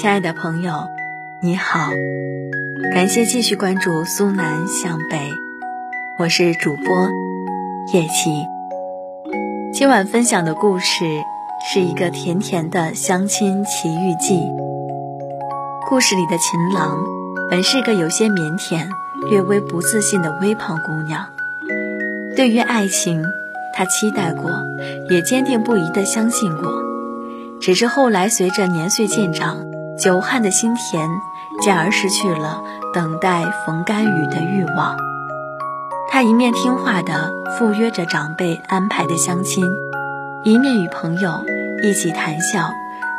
亲爱的朋友，你好，感谢继续关注苏南向北，我是主播叶琪。今晚分享的故事是一个甜甜的相亲奇遇记。故事里的秦郎本是个有些腼腆、略微不自信的微胖姑娘，对于爱情，她期待过，也坚定不移地相信过。只是后来随着年岁渐长，久旱的心田渐而失去了等待逢甘雨的欲望。他一面听话地赴约着长辈安排的相亲，一面与朋友一起谈笑，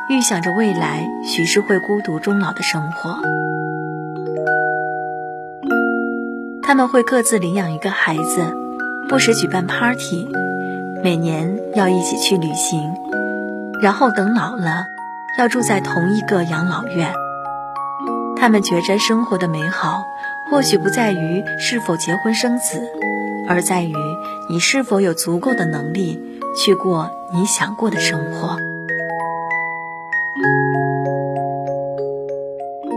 预想着未来许是会孤独终老的生活。他们会各自领养一个孩子，不时举办 party，每年要一起去旅行。然后等老了，要住在同一个养老院。他们觉着生活的美好，或许不在于是否结婚生子，而在于你是否有足够的能力去过你想过的生活。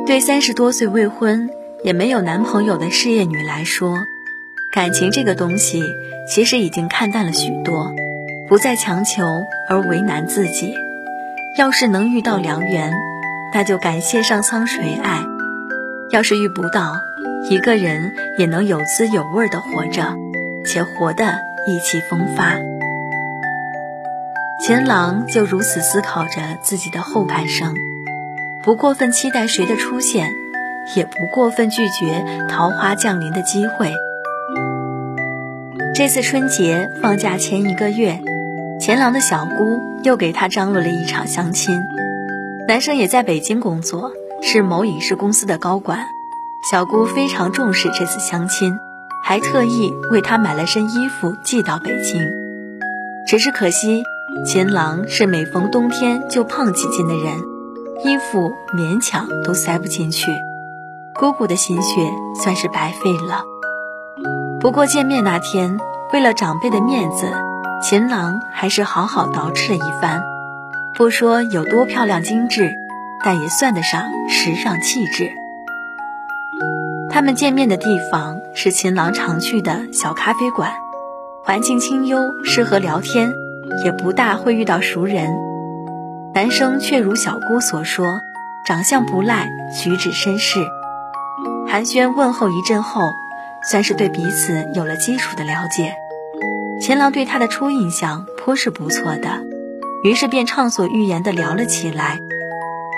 对三十多岁未婚也没有男朋友的事业女来说，感情这个东西其实已经看淡了许多。不再强求而为难自己，要是能遇到良缘，那就感谢上苍垂爱；要是遇不到，一个人也能有滋有味的活着，且活得意气风发。秦郎就如此思考着自己的后半生，不过分期待谁的出现，也不过分拒绝桃花降临的机会。这次春节放假前一个月。钱郎的小姑又给他张罗了一场相亲，男生也在北京工作，是某影视公司的高管。小姑非常重视这次相亲，还特意为他买了身衣服寄到北京。只是可惜，钱郎是每逢冬天就胖几斤的人，衣服勉强都塞不进去，姑姑的心血算是白费了。不过见面那天，为了长辈的面子。秦郎还是好好捯饬了一番，不说有多漂亮精致，但也算得上时尚气质。他们见面的地方是秦郎常去的小咖啡馆，环境清幽，适合聊天，也不大会遇到熟人。男生却如小姑所说，长相不赖，举止绅士。寒暄问候一阵后，算是对彼此有了基础的了解。钱郎对他的初印象颇是不错的，于是便畅所欲言地聊了起来。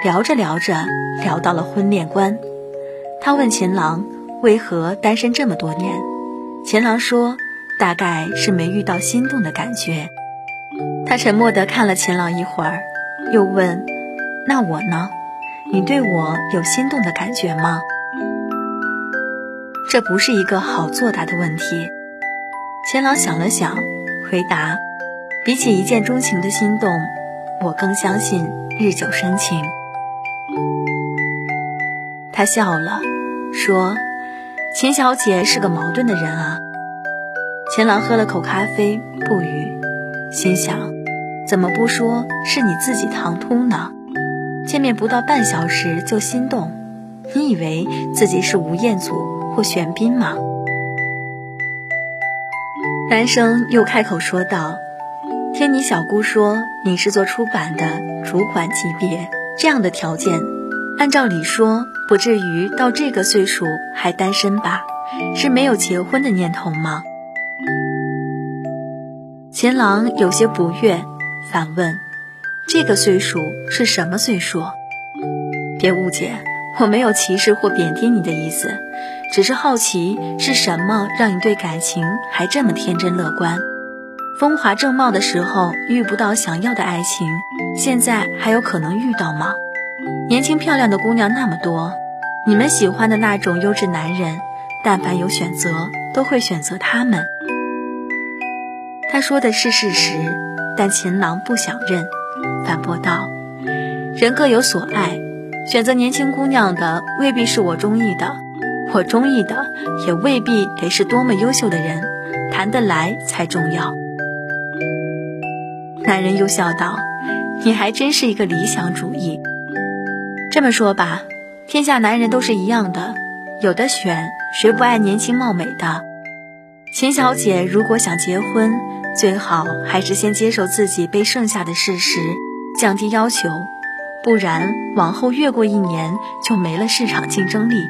聊着聊着，聊到了婚恋观。他问秦郎为何单身这么多年，秦郎说大概是没遇到心动的感觉。他沉默地看了秦郎一会儿，又问：“那我呢？你对我有心动的感觉吗？”这不是一个好作答的问题。钱郎想了想，回答：“比起一见钟情的心动，我更相信日久生情。”他笑了，说：“秦小姐是个矛盾的人啊。”钱郎喝了口咖啡，不语，心想：“怎么不说是你自己唐突呢？见面不到半小时就心动，你以为自己是吴彦祖或玄彬吗？”男生又开口说道：“听你小姑说你是做出版的主管级别，这样的条件，按照理说不至于到这个岁数还单身吧？是没有结婚的念头吗？”秦郎有些不悦，反问：“这个岁数是什么岁数？”别误解，我没有歧视或贬低你的意思。只是好奇是什么让你对感情还这么天真乐观？风华正茂的时候遇不到想要的爱情，现在还有可能遇到吗？年轻漂亮的姑娘那么多，你们喜欢的那种优质男人，但凡有选择，都会选择他们。他说的是事实，但秦郎不想认，反驳道：“人各有所爱，选择年轻姑娘的未必是我中意的。”我中意的也未必得是多么优秀的人，谈得来才重要。男人又笑道：“你还真是一个理想主义。”这么说吧，天下男人都是一样的，有的选，谁不爱年轻貌美的？秦小姐如果想结婚，最好还是先接受自己被剩下的事实，降低要求，不然往后越过一年就没了市场竞争力。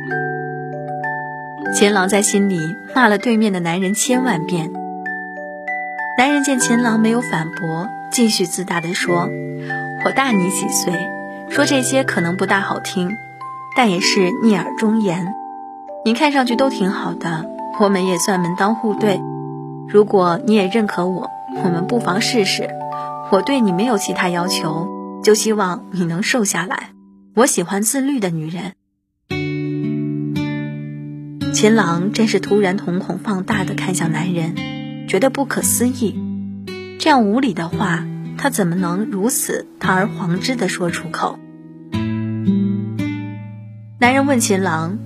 秦郎在心里骂了对面的男人千万遍。男人见秦郎没有反驳，继续自大地说：“我大你几岁，说这些可能不大好听，但也是逆耳忠言。你看上去都挺好的。”我们也算门当户对，如果你也认可我，我们不妨试试。我对你没有其他要求，就希望你能瘦下来。我喜欢自律的女人。秦朗真是突然瞳孔放大的看向男人，觉得不可思议。这样无理的话，他怎么能如此堂而皇之的说出口？男人问秦朗：“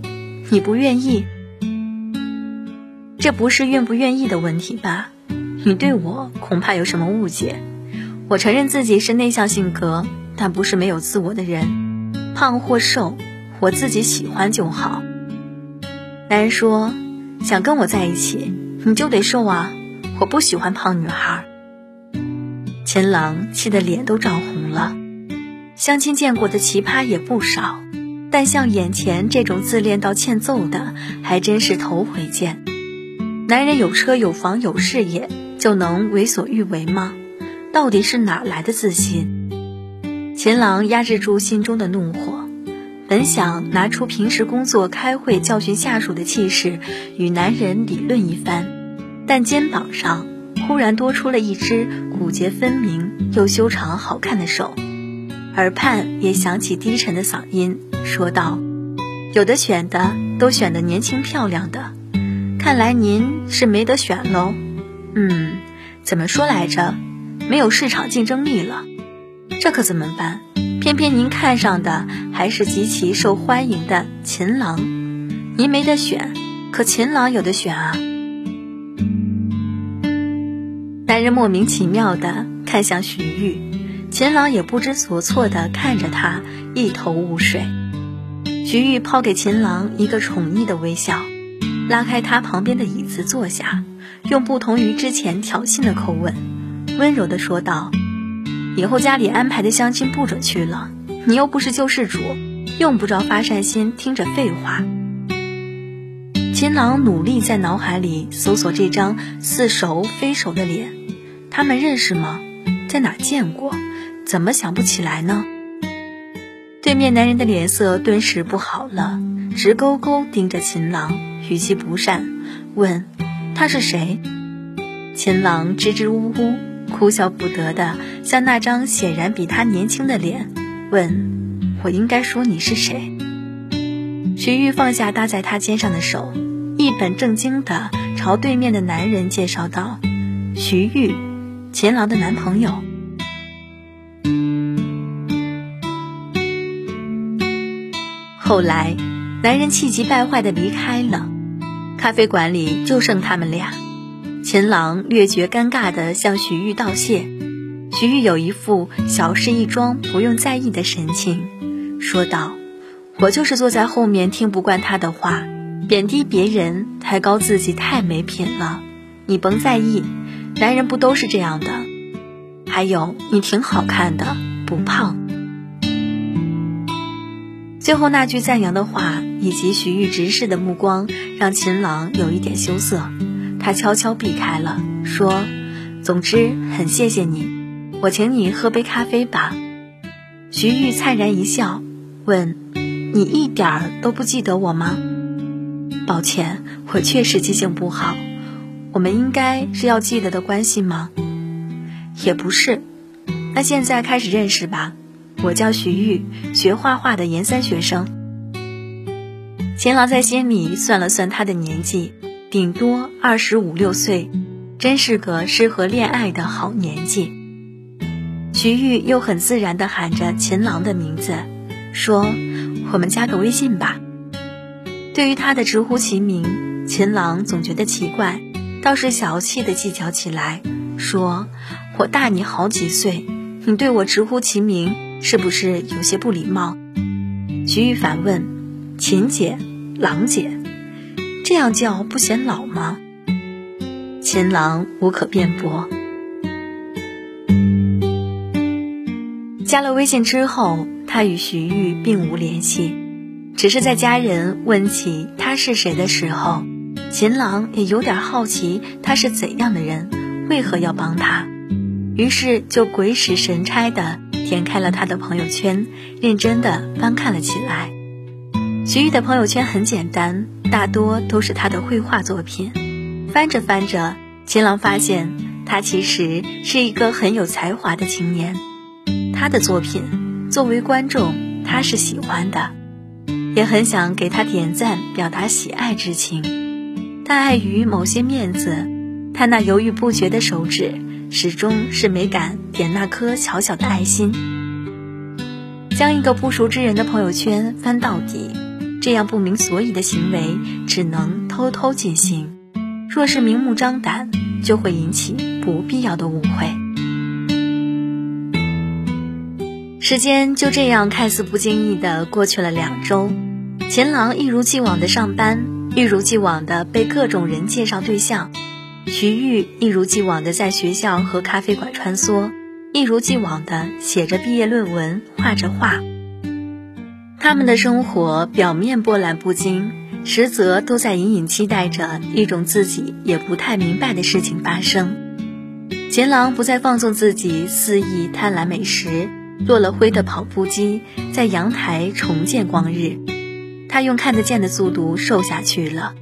你不愿意？”这不是愿不愿意的问题吧？你对我恐怕有什么误解。我承认自己是内向性格，但不是没有自我的人。胖或瘦，我自己喜欢就好。男人说：“想跟我在一起，你就得瘦啊！我不喜欢胖女孩。”秦朗气得脸都涨红了。相亲见过的奇葩也不少，但像眼前这种自恋到欠揍的，还真是头回见。男人有车有房有事业就能为所欲为吗？到底是哪来的自信？秦朗压制住心中的怒火，本想拿出平时工作开会教训下属的气势与男人理论一番，但肩膀上忽然多出了一只骨节分明又修长好看的手，耳畔也响起低沉的嗓音，说道：“有的选的都选的年轻漂亮的。”看来您是没得选喽，嗯，怎么说来着？没有市场竞争力了，这可怎么办？偏偏您看上的还是极其受欢迎的秦郎，您没得选，可秦郎有的选啊。男人莫名其妙的看向徐玉，秦郎也不知所措的看着他，一头雾水。徐玉抛给秦郎一个宠溺的微笑。拉开他旁边的椅子坐下，用不同于之前挑衅的口吻，温柔的说道：“以后家里安排的相亲不准去了，你又不是救世主，用不着发善心听着废话。”秦朗努力在脑海里搜索这张似熟非熟的脸，他们认识吗？在哪见过？怎么想不起来呢？对面男人的脸色顿时不好了，直勾勾盯着秦朗。语气不善，问：“他是谁？”秦朗支支吾吾，哭笑不得的向那张显然比他年轻的脸问：“我应该说你是谁？”徐玉放下搭在他肩上的手，一本正经的朝对面的男人介绍道：“徐玉，秦朗的男朋友。”后来，男人气急败坏的离开了。咖啡馆里就剩他们俩，秦朗略觉尴尬地向徐玉道谢，徐玉有一副小事一桩不用在意的神情，说道：“我就是坐在后面听不惯他的话，贬低别人，抬高自己太没品了。你甭在意，男人不都是这样的？还有你挺好看的，不胖。”最后那句赞扬的话，以及徐玉直视的目光，让秦朗有一点羞涩。他悄悄避开了，说：“总之，很谢谢你，我请你喝杯咖啡吧。”徐玉灿然一笑，问：“你一点儿都不记得我吗？”“抱歉，我确实记性不好。我们应该是要记得的关系吗？”“也不是。那现在开始认识吧。”我叫徐玉，学画画的研三学生。秦朗在心里算了算他的年纪，顶多二十五六岁，真是个适合恋爱的好年纪。徐玉又很自然地喊着秦朗的名字，说：“我们加个微信吧。”对于他的直呼其名，秦朗总觉得奇怪，倒是小气地计较起来，说：“我大你好几岁，你对我直呼其名。”是不是有些不礼貌？徐玉反问：“秦姐，郎姐，这样叫不显老吗？”秦郎无可辩驳。加了微信之后，他与徐玉并无联系，只是在家人问起他是谁的时候，秦郎也有点好奇他是怎样的人，为何要帮他，于是就鬼使神差的点开了他的朋友圈，认真的翻看了起来。徐玉的朋友圈很简单，大多都是他的绘画作品。翻着翻着，秦郎发现他其实是一个很有才华的青年。他的作品，作为观众，他是喜欢的，也很想给他点赞，表达喜爱之情。但碍于某些面子，他那犹豫不决的手指，始终是没敢点那颗小小的爱心。将一个不熟之人的朋友圈翻到底，这样不明所以的行为，只能偷偷进行。若是明目张胆，就会引起不必要的误会。时间就这样看似不经意的过去了两周，钱郎一如既往的上班，一如既往的被各种人介绍对象，徐玉一如既往的在学校和咖啡馆穿梭，一如既往的写着毕业论文，画着画。他们的生活表面波澜不惊。实则都在隐隐期待着一种自己也不太明白的事情发生。秦郎不再放纵自己肆意贪婪美食，落了灰的跑步机在阳台重见光日。他用看得见的速度瘦下去了。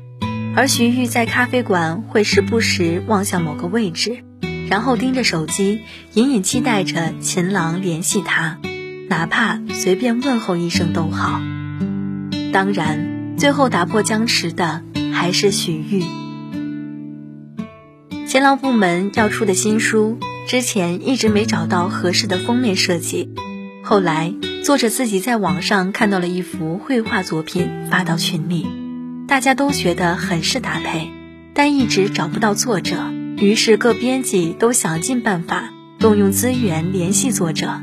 而徐玉在咖啡馆会时不时望向某个位置，然后盯着手机，隐隐期待着秦郎联系他，哪怕随便问候一声都好。当然。最后打破僵持的还是徐玉。勤劳部门要出的新书，之前一直没找到合适的封面设计，后来作者自己在网上看到了一幅绘画作品，发到群里，大家都觉得很是搭配，但一直找不到作者，于是各编辑都想尽办法动用资源联系作者，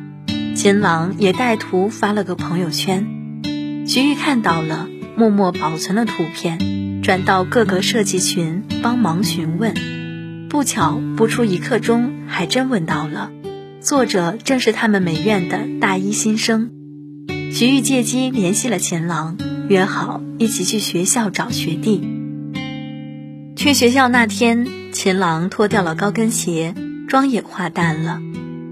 秦朗也带图发了个朋友圈，徐玉看到了。默默保存了图片，转到各个设计群帮忙询问。不巧，不出一刻钟，还真问到了，作者正是他们美院的大一新生。徐玉借机联系了秦郎，约好一起去学校找学弟。去学校那天，秦郎脱掉了高跟鞋，妆也化淡了，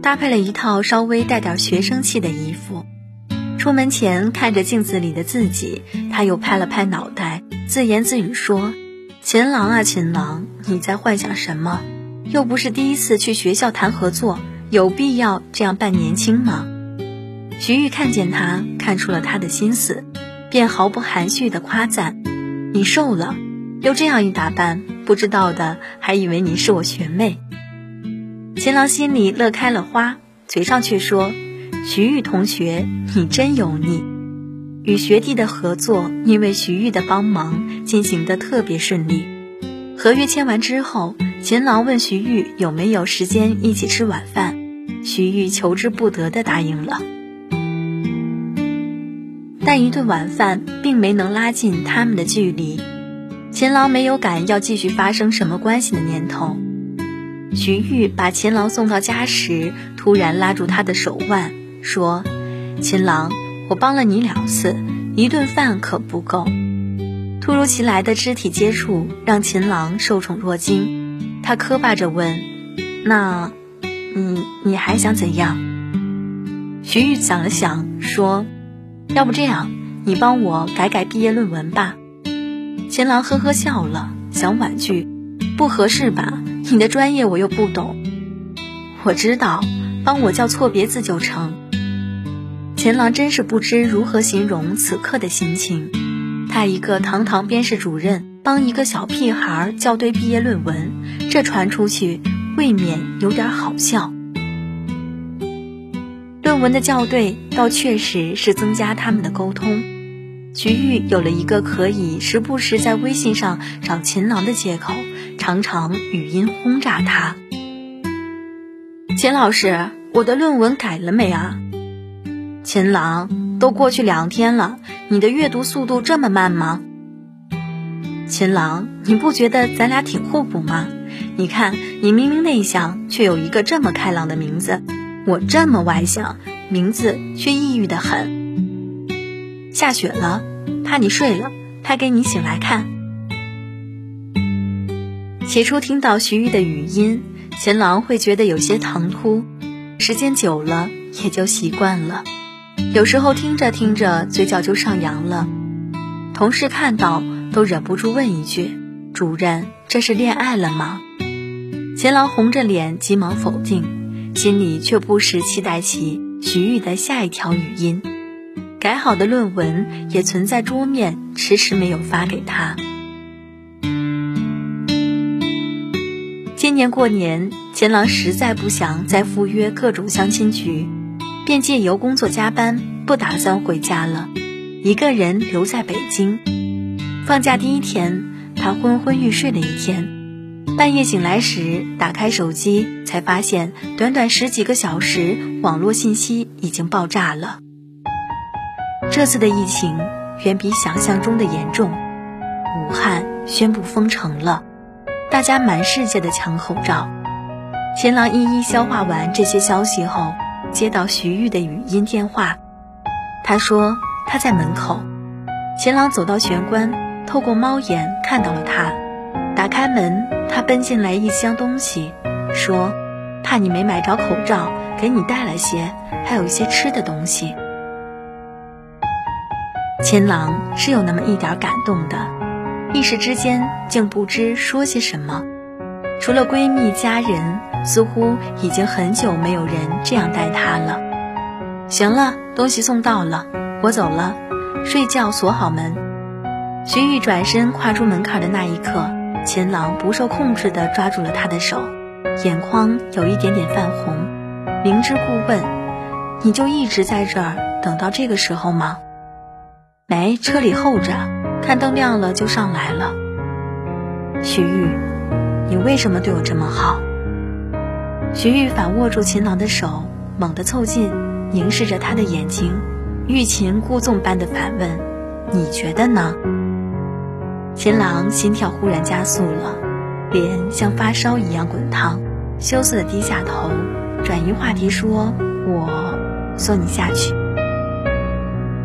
搭配了一套稍微带点学生气的衣服。出门前看着镜子里的自己，他又拍了拍脑袋，自言自语说：“秦郎啊，秦郎，你在幻想什么？又不是第一次去学校谈合作，有必要这样扮年轻吗？”徐玉看见他，看出了他的心思，便毫不含蓄地夸赞：“你瘦了，又这样一打扮，不知道的还以为你是我学妹。”秦郎心里乐开了花，嘴上却说。徐玉同学，你真油腻。与学弟的合作，因为徐玉的帮忙，进行的特别顺利。合约签完之后，秦郎问徐玉有没有时间一起吃晚饭，徐玉求之不得的答应了。但一顿晚饭并没能拉近他们的距离，秦郎没有敢要继续发生什么关系的念头。徐玉把秦郎送到家时，突然拉住他的手腕。说：“秦郎，我帮了你两次，一顿饭可不够。”突如其来的肢体接触让秦郎受宠若惊，他磕巴着问：“那，你你还想怎样？”徐玉想了想说：“要不这样，你帮我改改毕业论文吧。”秦郎呵呵笑了，想婉拒：“不合适吧？你的专业我又不懂。”我知道，帮我叫错别字就成。秦郎真是不知如何形容此刻的心情。他一个堂堂编室主任，帮一个小屁孩校对毕业论文，这传出去未免有点好笑。论文的校对倒确实是增加他们的沟通。徐玉有了一个可以时不时在微信上找秦郎的借口，常常语音轰炸他。钱老师，我的论文改了没啊？秦郎，都过去两天了，你的阅读速度这么慢吗？秦郎，你不觉得咱俩挺互补吗？你看，你明明内向，却有一个这么开朗的名字；我这么外向，名字却抑郁的很。下雪了，怕你睡了，拍给你醒来看。起初听到徐玉的语音，秦郎会觉得有些唐突，时间久了也就习惯了。有时候听着听着，嘴角就上扬了。同事看到。都忍不住问一句：“主任，这是恋爱了吗？”秦郎红着脸，急忙否定，心里却不时期待起徐玉的下一条语音。改好的论文也存在桌面，迟迟没有发给他。今年过年，钱郎实在不想再赴约各种相亲局，便借由工作加班，不打算回家了，一个人留在北京。放假第一天，他昏昏欲睡了一天，半夜醒来时打开手机，才发现短短十几个小时，网络信息已经爆炸了。这次的疫情远比想象中的严重，武汉宣布封城了，大家满世界的抢口罩。秦郎一一消化完这些消息后，接到徐玉的语音电话，他说他在门口。秦郎走到玄关。透过猫眼看到了他，打开门，他奔进来一箱东西，说：“怕你没买着口罩，给你带了些，还有一些吃的东西。”秦郎是有那么一点感动的，一时之间竟不知说些什么。除了闺蜜家人，似乎已经很久没有人这样待她了。行了，东西送到了，我走了，睡觉锁好门。徐玉转身跨出门槛的那一刻，秦朗不受控制地抓住了他的手，眼眶有一点点泛红，明知故问：“你就一直在这儿等到这个时候吗？”“没，车里候着，看灯亮了就上来了。”“徐玉，你为什么对我这么好？”徐玉反握住秦朗的手，猛地凑近，凝视着他的眼睛，欲擒故纵般的反问：“你觉得呢？”秦郎心跳忽然加速了，脸像发烧一样滚烫，羞涩的低下头，转移话题说：“我送你下去。”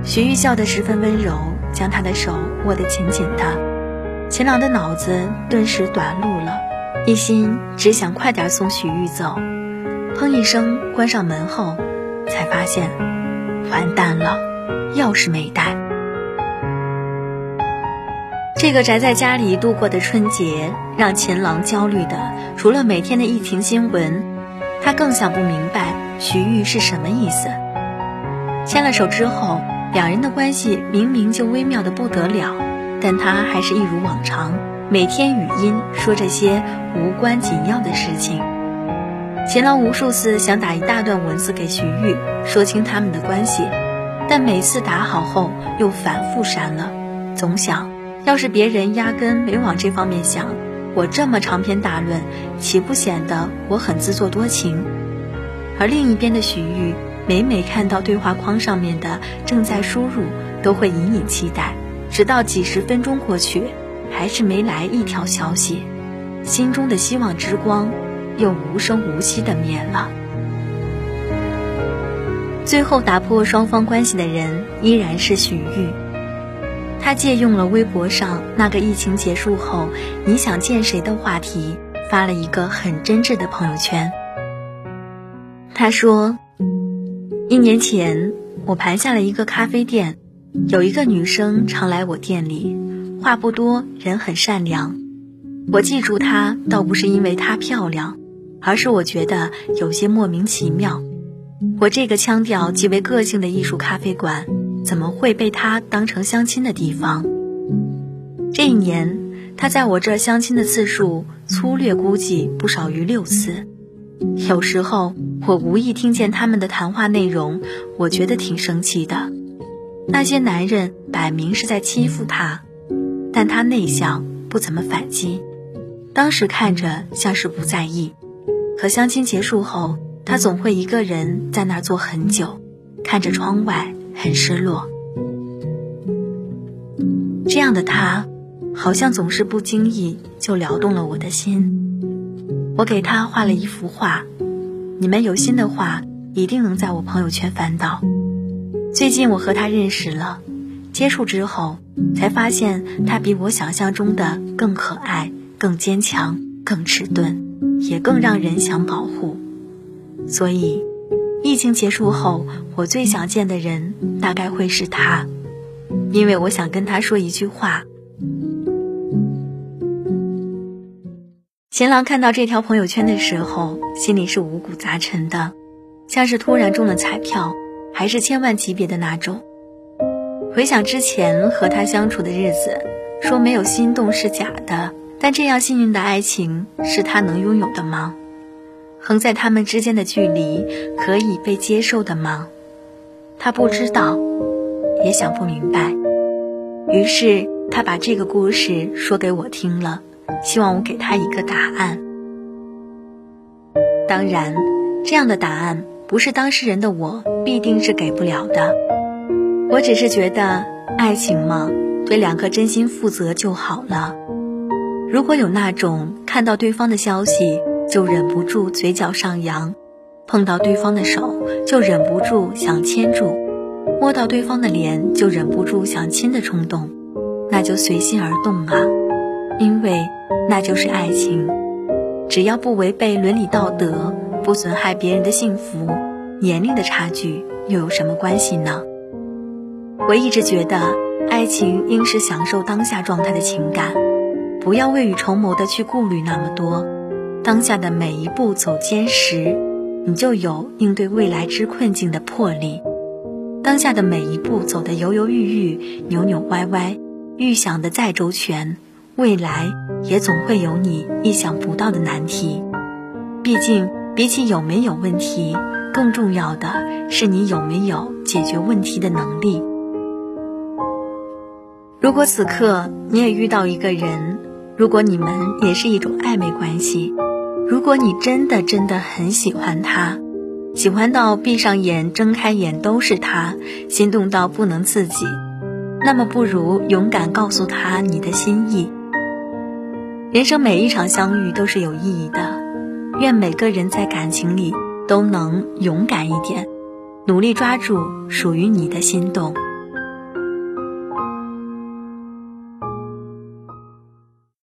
徐玉笑得十分温柔，将他的手握得紧紧的。秦朗的脑子顿时短路了，一心只想快点送徐玉走。砰一声关上门后，才发现完蛋了，钥匙没带。这个宅在家里度过的春节，让秦朗焦虑的除了每天的疫情新闻，他更想不明白徐玉是什么意思。牵了手之后，两人的关系明明就微妙的不得了，但他还是一如往常，每天语音说这些无关紧要的事情。秦郎无数次想打一大段文字给徐玉说清他们的关系，但每次打好后又反复删了，总想。要是别人压根没往这方面想，我这么长篇大论，岂不显得我很自作多情？而另一边的许玉，每每看到对话框上面的正在输入，都会隐隐期待，直到几十分钟过去，还是没来一条消息，心中的希望之光又无声无息的灭了。最后打破双方关系的人，依然是许玉。他借用了微博上那个疫情结束后你想见谁的话题，发了一个很真挚的朋友圈。他说：“一年前，我盘下了一个咖啡店，有一个女生常来我店里，话不多，人很善良。我记住她，倒不是因为她漂亮，而是我觉得有些莫名其妙。我这个腔调极为个性的艺术咖啡馆。”怎么会被她当成相亲的地方？这一年，他在我这相亲的次数，粗略估计不少于六次。有时候，我无意听见他们的谈话内容，我觉得挺生气的。那些男人摆明是在欺负他，但他内向，不怎么反击。当时看着像是不在意，可相亲结束后，他总会一个人在那儿坐很久，看着窗外。很失落。这样的他，好像总是不经意就撩动了我的心。我给他画了一幅画，你们有心的话，一定能在我朋友圈翻到。最近我和他认识了，接触之后才发现他比我想象中的更可爱、更坚强、更迟钝，也更让人想保护。所以，疫情结束后，我最想见的人大概会是他。因为我想跟他说一句话。贤郎看到这条朋友圈的时候，心里是五谷杂陈的，像是突然中了彩票，还是千万级别的那种。回想之前和他相处的日子，说没有心动是假的，但这样幸运的爱情是他能拥有的吗？横在他们之间的距离可以被接受的吗？他不知道。也想不明白，于是他把这个故事说给我听了，希望我给他一个答案。当然，这样的答案不是当事人的我必定是给不了的。我只是觉得，爱情嘛，对两个真心负责就好了。如果有那种看到对方的消息就忍不住嘴角上扬，碰到对方的手就忍不住想牵住。摸到对方的脸就忍不住想亲的冲动，那就随心而动啊，因为那就是爱情。只要不违背伦理道德，不损害别人的幸福，年龄的差距又有什么关系呢？我一直觉得，爱情应是享受当下状态的情感，不要未雨绸缪的去顾虑那么多。当下的每一步走坚实，你就有应对未来之困境的魄力。当下的每一步走得犹犹豫豫、扭扭歪歪，预想的再周全，未来也总会有你意想不到的难题。毕竟，比起有没有问题，更重要的是你有没有解决问题的能力。如果此刻你也遇到一个人，如果你们也是一种暧昧关系，如果你真的真的很喜欢他。喜欢到闭上眼、睁开眼都是他，心动到不能自己，那么不如勇敢告诉他你的心意。人生每一场相遇都是有意义的，愿每个人在感情里都能勇敢一点，努力抓住属于你的心动。